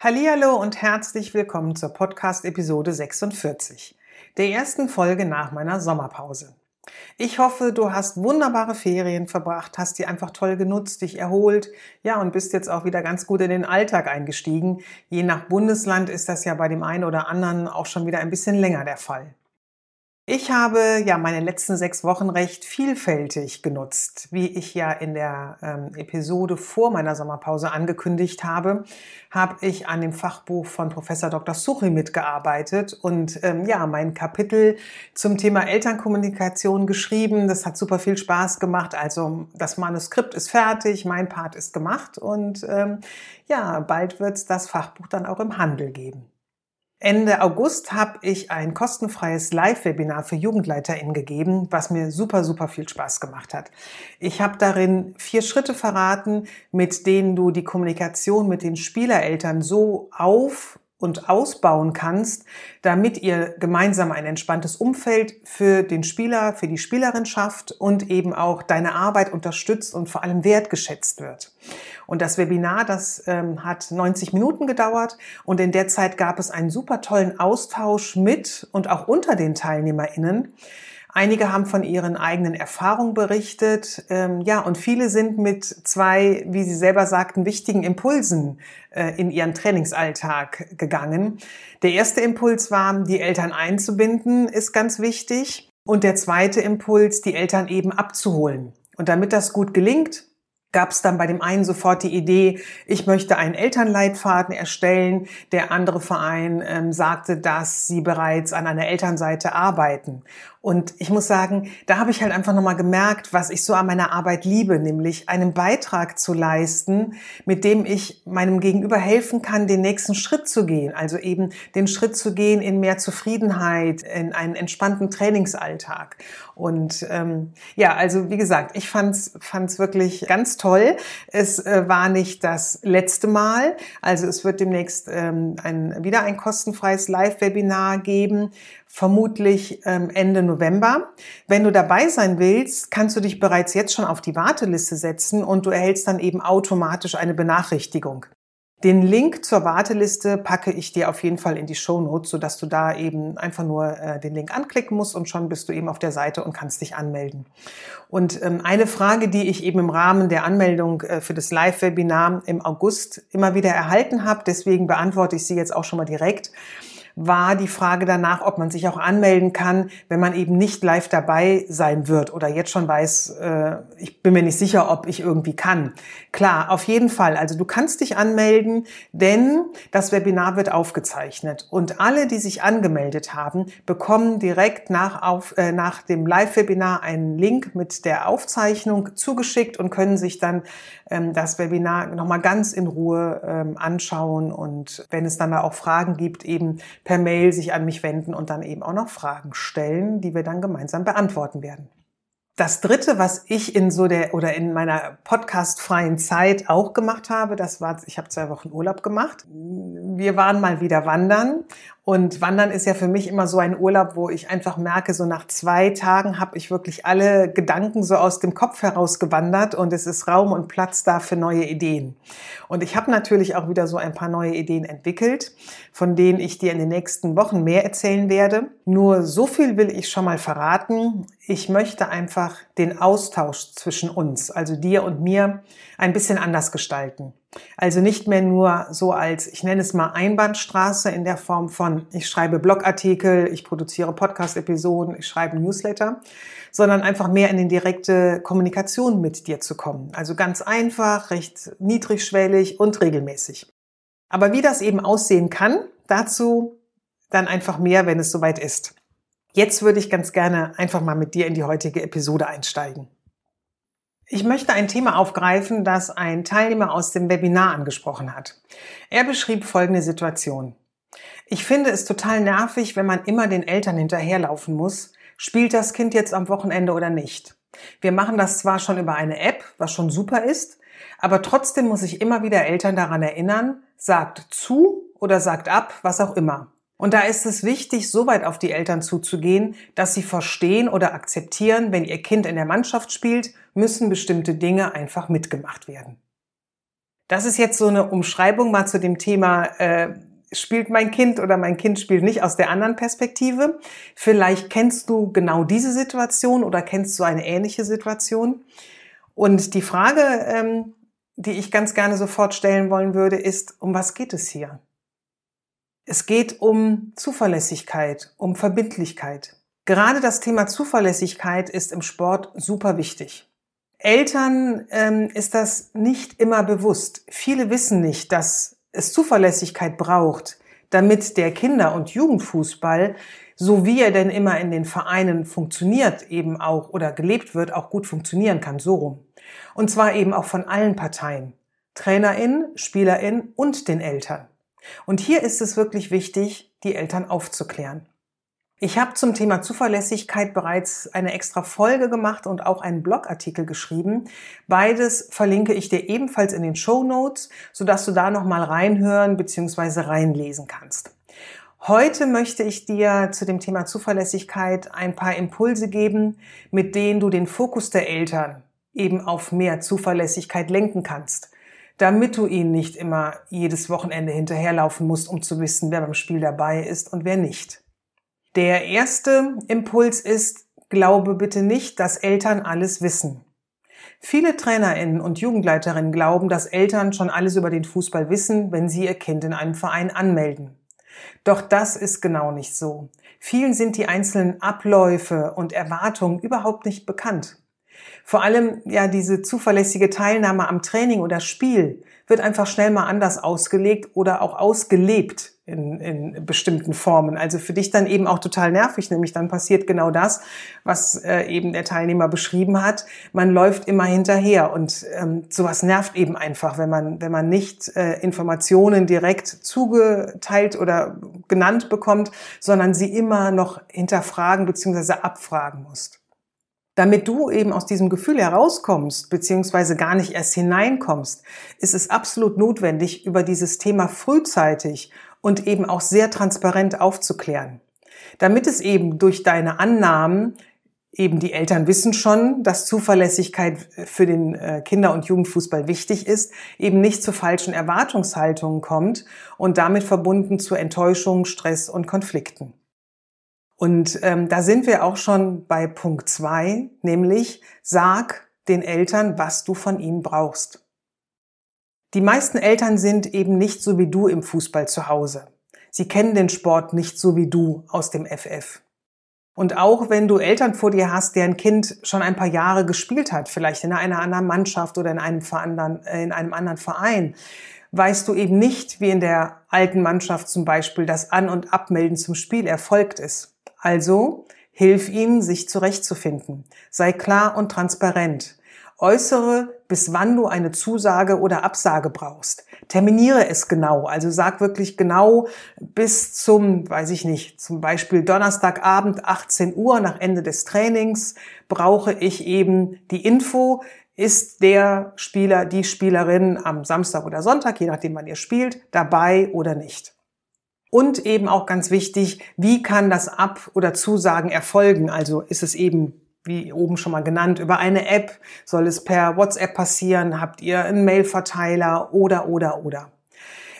Hallihallo und herzlich willkommen zur Podcast-Episode 46, der ersten Folge nach meiner Sommerpause. Ich hoffe, du hast wunderbare Ferien verbracht, hast die einfach toll genutzt, dich erholt, ja, und bist jetzt auch wieder ganz gut in den Alltag eingestiegen. Je nach Bundesland ist das ja bei dem einen oder anderen auch schon wieder ein bisschen länger der Fall. Ich habe ja meine letzten sechs Wochen recht vielfältig genutzt, wie ich ja in der ähm, Episode vor meiner Sommerpause angekündigt habe, habe ich an dem Fachbuch von Professor Dr. Suchi mitgearbeitet und ähm, ja mein Kapitel zum Thema Elternkommunikation geschrieben. Das hat super viel Spaß gemacht. Also das Manuskript ist fertig, mein Part ist gemacht und ähm, ja bald wird es das Fachbuch dann auch im Handel geben. Ende August habe ich ein kostenfreies Live-Webinar für JugendleiterInnen gegeben, was mir super, super viel Spaß gemacht hat. Ich habe darin vier Schritte verraten, mit denen du die Kommunikation mit den Spielereltern so auf und ausbauen kannst, damit ihr gemeinsam ein entspanntes Umfeld für den Spieler, für die Spielerin schafft und eben auch deine Arbeit unterstützt und vor allem wertgeschätzt wird. Und das Webinar, das ähm, hat 90 Minuten gedauert und in der Zeit gab es einen super tollen Austausch mit und auch unter den TeilnehmerInnen. Einige haben von ihren eigenen Erfahrungen berichtet, ähm, ja, und viele sind mit zwei, wie sie selber sagten, wichtigen Impulsen äh, in ihren Trainingsalltag gegangen. Der erste Impuls war, die Eltern einzubinden, ist ganz wichtig. Und der zweite Impuls, die Eltern eben abzuholen. Und damit das gut gelingt, gab es dann bei dem einen sofort die Idee, ich möchte einen Elternleitfaden erstellen. Der andere Verein ähm, sagte, dass sie bereits an einer Elternseite arbeiten. Und ich muss sagen, da habe ich halt einfach nochmal gemerkt, was ich so an meiner Arbeit liebe, nämlich einen Beitrag zu leisten, mit dem ich meinem Gegenüber helfen kann, den nächsten Schritt zu gehen. Also eben den Schritt zu gehen in mehr Zufriedenheit, in einen entspannten Trainingsalltag. Und ähm, ja, also wie gesagt, ich fand's fand's wirklich ganz toll. Es äh, war nicht das letzte Mal. Also es wird demnächst ähm, ein, wieder ein kostenfreies Live-Webinar geben, vermutlich ähm, Ende November. Wenn du dabei sein willst, kannst du dich bereits jetzt schon auf die Warteliste setzen und du erhältst dann eben automatisch eine Benachrichtigung. Den Link zur Warteliste packe ich dir auf jeden Fall in die Show Notes, sodass du da eben einfach nur äh, den Link anklicken musst und schon bist du eben auf der Seite und kannst dich anmelden. Und ähm, eine Frage, die ich eben im Rahmen der Anmeldung äh, für das Live-Webinar im August immer wieder erhalten habe, deswegen beantworte ich sie jetzt auch schon mal direkt war die Frage danach, ob man sich auch anmelden kann, wenn man eben nicht live dabei sein wird oder jetzt schon weiß, äh, ich bin mir nicht sicher, ob ich irgendwie kann. Klar, auf jeden Fall. Also du kannst dich anmelden, denn das Webinar wird aufgezeichnet und alle, die sich angemeldet haben, bekommen direkt nach, auf, äh, nach dem Live-Webinar einen Link mit der Aufzeichnung zugeschickt und können sich dann ähm, das Webinar nochmal ganz in Ruhe ähm, anschauen und wenn es dann da auch Fragen gibt, eben per Mail sich an mich wenden und dann eben auch noch Fragen stellen, die wir dann gemeinsam beantworten werden. Das dritte, was ich in so der oder in meiner podcastfreien Zeit auch gemacht habe, das war, ich habe zwei Wochen Urlaub gemacht. Wir waren mal wieder wandern und Wandern ist ja für mich immer so ein Urlaub, wo ich einfach merke, so nach zwei Tagen habe ich wirklich alle Gedanken so aus dem Kopf heraus gewandert und es ist Raum und Platz da für neue Ideen. Und ich habe natürlich auch wieder so ein paar neue Ideen entwickelt, von denen ich dir in den nächsten Wochen mehr erzählen werde. Nur so viel will ich schon mal verraten. Ich möchte einfach den Austausch zwischen uns, also dir und mir, ein bisschen anders gestalten. Also nicht mehr nur so als, ich nenne es mal Einbahnstraße in der Form von, ich schreibe Blogartikel, ich produziere Podcast-Episoden, ich schreibe Newsletter, sondern einfach mehr in die direkte Kommunikation mit dir zu kommen. Also ganz einfach, recht niedrigschwellig und regelmäßig. Aber wie das eben aussehen kann, dazu dann einfach mehr, wenn es soweit ist. Jetzt würde ich ganz gerne einfach mal mit dir in die heutige Episode einsteigen. Ich möchte ein Thema aufgreifen, das ein Teilnehmer aus dem Webinar angesprochen hat. Er beschrieb folgende Situation. Ich finde es total nervig, wenn man immer den Eltern hinterherlaufen muss. Spielt das Kind jetzt am Wochenende oder nicht? Wir machen das zwar schon über eine App, was schon super ist, aber trotzdem muss ich immer wieder Eltern daran erinnern, sagt zu oder sagt ab, was auch immer. Und da ist es wichtig, so weit auf die Eltern zuzugehen, dass sie verstehen oder akzeptieren, wenn ihr Kind in der Mannschaft spielt, müssen bestimmte Dinge einfach mitgemacht werden. Das ist jetzt so eine Umschreibung mal zu dem Thema, äh, spielt mein Kind oder mein Kind spielt nicht aus der anderen Perspektive. Vielleicht kennst du genau diese Situation oder kennst du eine ähnliche Situation. Und die Frage, ähm, die ich ganz gerne sofort stellen wollen würde, ist, um was geht es hier? Es geht um Zuverlässigkeit, um Verbindlichkeit. Gerade das Thema Zuverlässigkeit ist im Sport super wichtig. Eltern ähm, ist das nicht immer bewusst. Viele wissen nicht, dass es Zuverlässigkeit braucht, damit der Kinder- und Jugendfußball, so wie er denn immer in den Vereinen funktioniert, eben auch oder gelebt wird, auch gut funktionieren kann, so rum. Und zwar eben auch von allen Parteien. Trainerin, Spielerin und den Eltern. Und hier ist es wirklich wichtig, die Eltern aufzuklären. Ich habe zum Thema Zuverlässigkeit bereits eine extra Folge gemacht und auch einen Blogartikel geschrieben. Beides verlinke ich dir ebenfalls in den Show Notes, sodass du da nochmal reinhören bzw. reinlesen kannst. Heute möchte ich dir zu dem Thema Zuverlässigkeit ein paar Impulse geben, mit denen du den Fokus der Eltern eben auf mehr Zuverlässigkeit lenken kannst damit du ihn nicht immer jedes Wochenende hinterherlaufen musst, um zu wissen, wer beim Spiel dabei ist und wer nicht. Der erste Impuls ist, glaube bitte nicht, dass Eltern alles wissen. Viele Trainerinnen und Jugendleiterinnen glauben, dass Eltern schon alles über den Fußball wissen, wenn sie ihr Kind in einem Verein anmelden. Doch das ist genau nicht so. Vielen sind die einzelnen Abläufe und Erwartungen überhaupt nicht bekannt. Vor allem ja diese zuverlässige Teilnahme am Training oder Spiel wird einfach schnell mal anders ausgelegt oder auch ausgelebt in, in bestimmten Formen. Also für dich dann eben auch total nervig, nämlich dann passiert genau das, was äh, eben der Teilnehmer beschrieben hat. Man läuft immer hinterher und ähm, sowas nervt eben einfach, wenn man wenn man nicht äh, Informationen direkt zugeteilt oder genannt bekommt, sondern sie immer noch hinterfragen bzw. abfragen muss. Damit du eben aus diesem Gefühl herauskommst, beziehungsweise gar nicht erst hineinkommst, ist es absolut notwendig, über dieses Thema frühzeitig und eben auch sehr transparent aufzuklären. Damit es eben durch deine Annahmen eben die Eltern wissen schon, dass Zuverlässigkeit für den äh, Kinder- und Jugendfußball wichtig ist, eben nicht zu falschen Erwartungshaltungen kommt und damit verbunden zu Enttäuschung, Stress und Konflikten. Und ähm, da sind wir auch schon bei Punkt zwei, nämlich sag den Eltern, was du von ihnen brauchst. Die meisten Eltern sind eben nicht so wie du im Fußball zu Hause. Sie kennen den Sport nicht so wie du aus dem FF. Und auch wenn du Eltern vor dir hast, deren Kind schon ein paar Jahre gespielt hat, vielleicht in einer anderen Mannschaft oder in einem, äh, in einem anderen Verein, weißt du eben nicht, wie in der alten Mannschaft zum Beispiel das An- und Abmelden zum Spiel erfolgt ist. Also hilf ihnen, sich zurechtzufinden. Sei klar und transparent. Äußere, bis wann du eine Zusage oder Absage brauchst. Terminiere es genau. Also sag wirklich genau bis zum, weiß ich nicht, zum Beispiel Donnerstagabend 18 Uhr nach Ende des Trainings brauche ich eben die Info, ist der Spieler, die Spielerin am Samstag oder Sonntag, je nachdem wann ihr spielt, dabei oder nicht. Und eben auch ganz wichtig, wie kann das Ab- oder Zusagen erfolgen? Also ist es eben wie oben schon mal genannt, über eine App? Soll es per WhatsApp passieren? Habt ihr einen Mailverteiler oder, oder, oder?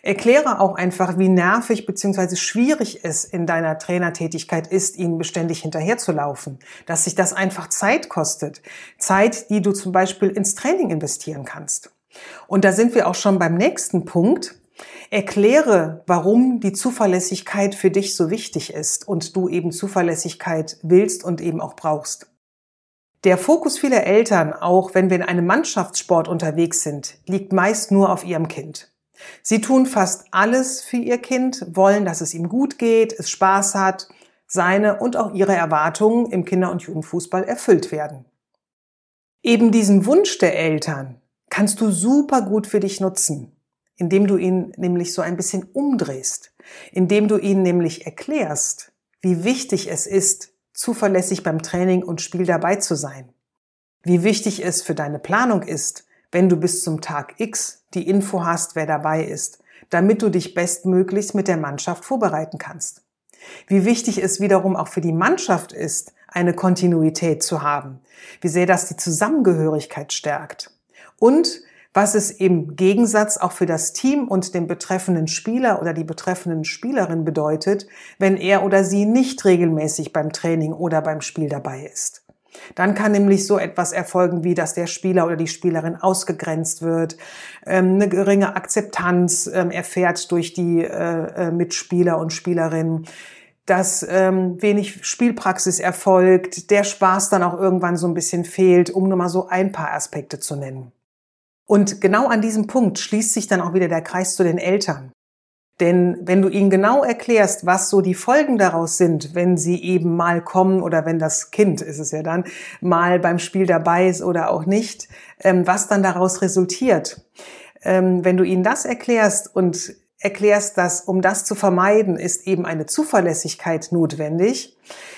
Erkläre auch einfach, wie nervig bzw. schwierig es in deiner Trainertätigkeit ist, ihnen beständig hinterherzulaufen. Dass sich das einfach Zeit kostet. Zeit, die du zum Beispiel ins Training investieren kannst. Und da sind wir auch schon beim nächsten Punkt. Erkläre, warum die Zuverlässigkeit für dich so wichtig ist und du eben Zuverlässigkeit willst und eben auch brauchst. Der Fokus vieler Eltern, auch wenn wir in einem Mannschaftssport unterwegs sind, liegt meist nur auf ihrem Kind. Sie tun fast alles für ihr Kind, wollen, dass es ihm gut geht, es Spaß hat, seine und auch ihre Erwartungen im Kinder- und Jugendfußball erfüllt werden. Eben diesen Wunsch der Eltern kannst du super gut für dich nutzen, indem du ihn nämlich so ein bisschen umdrehst, indem du ihnen nämlich erklärst, wie wichtig es ist, zuverlässig beim Training und Spiel dabei zu sein, wie wichtig es für deine Planung ist, wenn du bis zum Tag X die Info hast, wer dabei ist, damit du dich bestmöglichst mit der Mannschaft vorbereiten kannst. Wie wichtig es wiederum auch für die Mannschaft ist, eine Kontinuität zu haben. Wie sehr das die Zusammengehörigkeit stärkt. Und was es im Gegensatz auch für das Team und den betreffenden Spieler oder die betreffenden Spielerin bedeutet, wenn er oder sie nicht regelmäßig beim Training oder beim Spiel dabei ist. Dann kann nämlich so etwas erfolgen, wie dass der Spieler oder die Spielerin ausgegrenzt wird, ähm, eine geringe Akzeptanz ähm, erfährt durch die äh, äh, Mitspieler und Spielerinnen, dass ähm, wenig Spielpraxis erfolgt, der Spaß dann auch irgendwann so ein bisschen fehlt, um nur mal so ein paar Aspekte zu nennen. Und genau an diesem Punkt schließt sich dann auch wieder der Kreis zu den Eltern. Denn wenn du ihnen genau erklärst, was so die Folgen daraus sind, wenn sie eben mal kommen oder wenn das Kind, ist es ja dann, mal beim Spiel dabei ist oder auch nicht, ähm, was dann daraus resultiert. Ähm, wenn du ihnen das erklärst und erklärst, dass um das zu vermeiden, ist eben eine Zuverlässigkeit notwendig,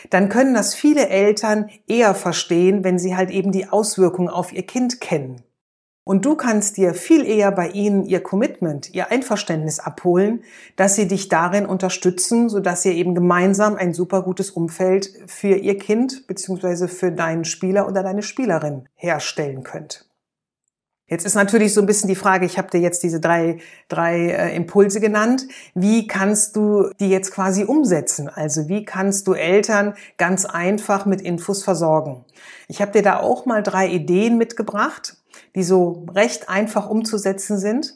dann können das viele Eltern eher verstehen, wenn sie halt eben die Auswirkungen auf ihr Kind kennen. Und du kannst dir viel eher bei ihnen ihr Commitment, ihr Einverständnis abholen, dass sie dich darin unterstützen, sodass ihr eben gemeinsam ein super gutes Umfeld für ihr Kind bzw. für deinen Spieler oder deine Spielerin herstellen könnt. Jetzt ist natürlich so ein bisschen die Frage, ich habe dir jetzt diese drei, drei äh, Impulse genannt. Wie kannst du die jetzt quasi umsetzen? Also wie kannst du Eltern ganz einfach mit Infos versorgen? Ich habe dir da auch mal drei Ideen mitgebracht die so recht einfach umzusetzen sind.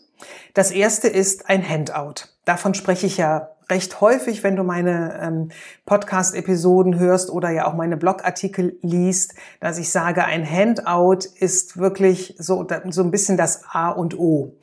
Das erste ist ein Handout. Davon spreche ich ja recht häufig, wenn du meine ähm, Podcast-Episoden hörst oder ja auch meine Blogartikel liest, dass ich sage, ein Handout ist wirklich so, so ein bisschen das A und O.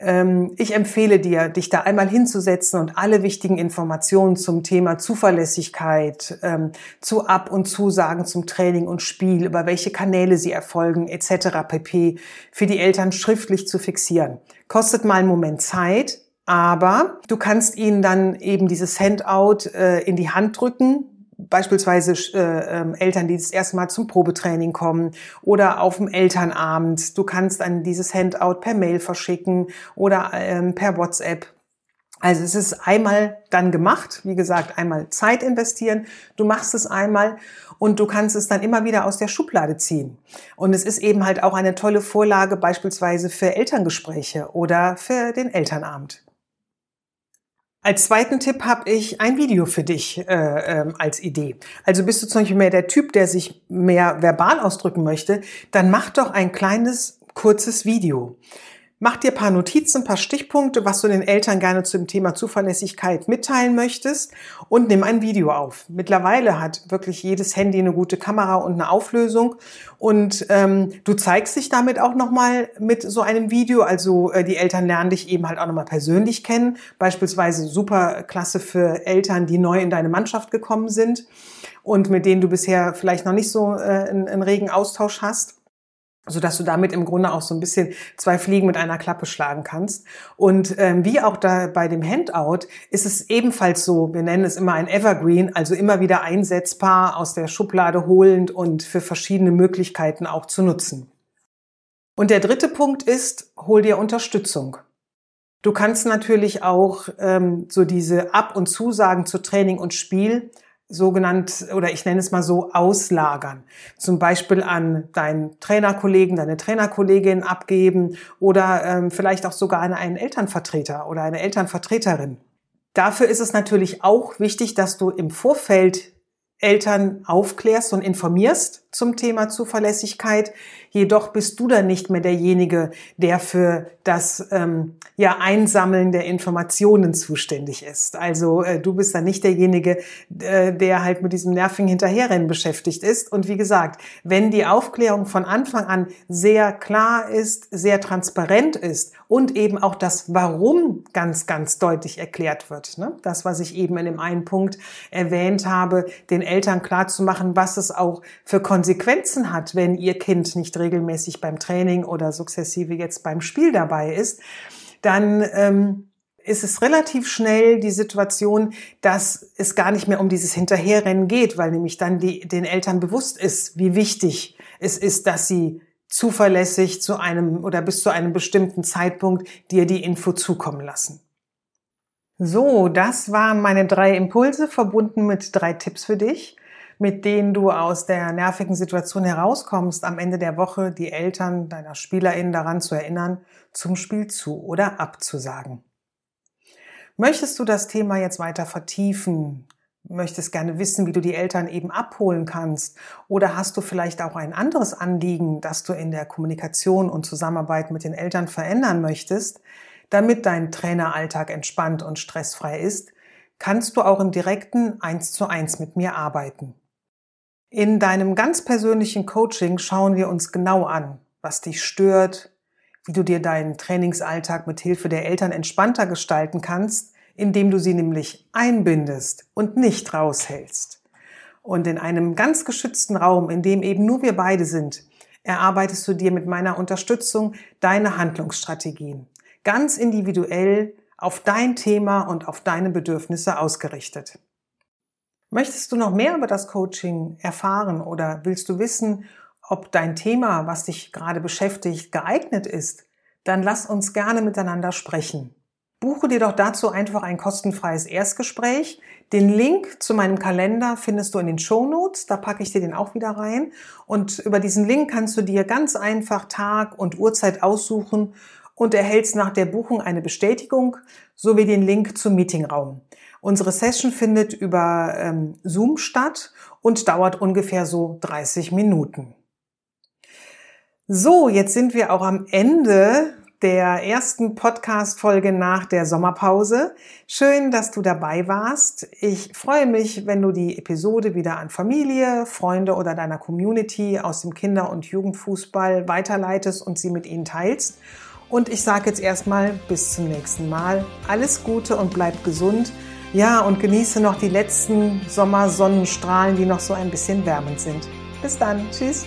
Ähm, ich empfehle dir, dich da einmal hinzusetzen und alle wichtigen Informationen zum Thema Zuverlässigkeit, ähm, zu Ab- und Zusagen zum Training und Spiel, über welche Kanäle sie erfolgen, etc. pp. für die Eltern schriftlich zu fixieren. Kostet mal einen Moment Zeit, aber du kannst ihnen dann eben dieses Handout äh, in die Hand drücken, beispielsweise äh, äh, Eltern, die das erste Mal zum Probetraining kommen oder auf dem Elternabend. Du kannst dann dieses Handout per Mail verschicken oder ähm, per WhatsApp. Also es ist einmal dann gemacht, wie gesagt, einmal Zeit investieren. Du machst es einmal und du kannst es dann immer wieder aus der Schublade ziehen. Und es ist eben halt auch eine tolle Vorlage beispielsweise für Elterngespräche oder für den Elternabend. Als zweiten Tipp habe ich ein Video für dich äh, ähm, als Idee. Also bist du zum Beispiel mehr der Typ, der sich mehr verbal ausdrücken möchte, dann mach doch ein kleines, kurzes Video. Mach dir paar Notizen, paar Stichpunkte, was du den Eltern gerne zum Thema Zuverlässigkeit mitteilen möchtest und nimm ein Video auf. Mittlerweile hat wirklich jedes Handy eine gute Kamera und eine Auflösung und ähm, du zeigst dich damit auch nochmal mit so einem Video. Also äh, die Eltern lernen dich eben halt auch nochmal persönlich kennen. Beispielsweise super klasse für Eltern, die neu in deine Mannschaft gekommen sind und mit denen du bisher vielleicht noch nicht so äh, einen, einen regen Austausch hast so dass du damit im Grunde auch so ein bisschen zwei Fliegen mit einer Klappe schlagen kannst. Und ähm, wie auch da bei dem Handout ist es ebenfalls so, wir nennen es immer ein Evergreen, also immer wieder einsetzbar, aus der Schublade holend und für verschiedene Möglichkeiten auch zu nutzen. Und der dritte Punkt ist, hol dir Unterstützung. Du kannst natürlich auch ähm, so diese Ab- und Zusagen zu Training und Spiel sogenannt, oder ich nenne es mal so, auslagern. Zum Beispiel an deinen Trainerkollegen, deine Trainerkollegin abgeben oder ähm, vielleicht auch sogar an einen Elternvertreter oder eine Elternvertreterin. Dafür ist es natürlich auch wichtig, dass du im Vorfeld Eltern aufklärst und informierst zum Thema Zuverlässigkeit. Jedoch bist du dann nicht mehr derjenige, der für das ähm, ja, Einsammeln der Informationen zuständig ist. Also äh, du bist dann nicht derjenige, äh, der halt mit diesem nervigen Hinterherrennen beschäftigt ist. Und wie gesagt, wenn die Aufklärung von Anfang an sehr klar ist, sehr transparent ist und eben auch das Warum ganz, ganz deutlich erklärt wird. Ne? Das, was ich eben in dem einen Punkt erwähnt habe, den Eltern klar zu machen, was es auch für Konsequenzen hat, wenn ihr Kind nicht regelmäßig beim Training oder sukzessive jetzt beim Spiel dabei ist, dann ähm, ist es relativ schnell die Situation, dass es gar nicht mehr um dieses Hinterherrennen geht, weil nämlich dann die, den Eltern bewusst ist, wie wichtig es ist, dass sie zuverlässig zu einem oder bis zu einem bestimmten Zeitpunkt dir die Info zukommen lassen. So, das waren meine drei Impulse verbunden mit drei Tipps für dich, mit denen du aus der nervigen Situation herauskommst, am Ende der Woche die Eltern deiner SpielerInnen daran zu erinnern, zum Spiel zu oder abzusagen. Möchtest du das Thema jetzt weiter vertiefen? Möchtest gerne wissen, wie du die Eltern eben abholen kannst? Oder hast du vielleicht auch ein anderes Anliegen, das du in der Kommunikation und Zusammenarbeit mit den Eltern verändern möchtest, damit dein Traineralltag entspannt und stressfrei ist? Kannst du auch im direkten eins zu eins mit mir arbeiten? In deinem ganz persönlichen Coaching schauen wir uns genau an, was dich stört, wie du dir deinen Trainingsalltag mit Hilfe der Eltern entspannter gestalten kannst, indem du sie nämlich einbindest und nicht raushältst. Und in einem ganz geschützten Raum, in dem eben nur wir beide sind, erarbeitest du dir mit meiner Unterstützung deine Handlungsstrategien. Ganz individuell auf dein Thema und auf deine Bedürfnisse ausgerichtet. Möchtest du noch mehr über das Coaching erfahren oder willst du wissen, ob dein Thema, was dich gerade beschäftigt, geeignet ist? Dann lass uns gerne miteinander sprechen. Buche dir doch dazu einfach ein kostenfreies Erstgespräch. Den Link zu meinem Kalender findest du in den Show Notes. Da packe ich dir den auch wieder rein. Und über diesen Link kannst du dir ganz einfach Tag und Uhrzeit aussuchen und erhältst nach der Buchung eine Bestätigung sowie den Link zum Meetingraum. Unsere Session findet über ähm, Zoom statt und dauert ungefähr so 30 Minuten. So, jetzt sind wir auch am Ende der ersten Podcast-Folge nach der Sommerpause. Schön, dass du dabei warst. Ich freue mich, wenn du die Episode wieder an Familie, Freunde oder deiner Community aus dem Kinder- und Jugendfußball weiterleitest und sie mit ihnen teilst. Und ich sage jetzt erstmal bis zum nächsten Mal. Alles Gute und bleib gesund. Ja, und genieße noch die letzten Sommersonnenstrahlen, die noch so ein bisschen wärmend sind. Bis dann. Tschüss.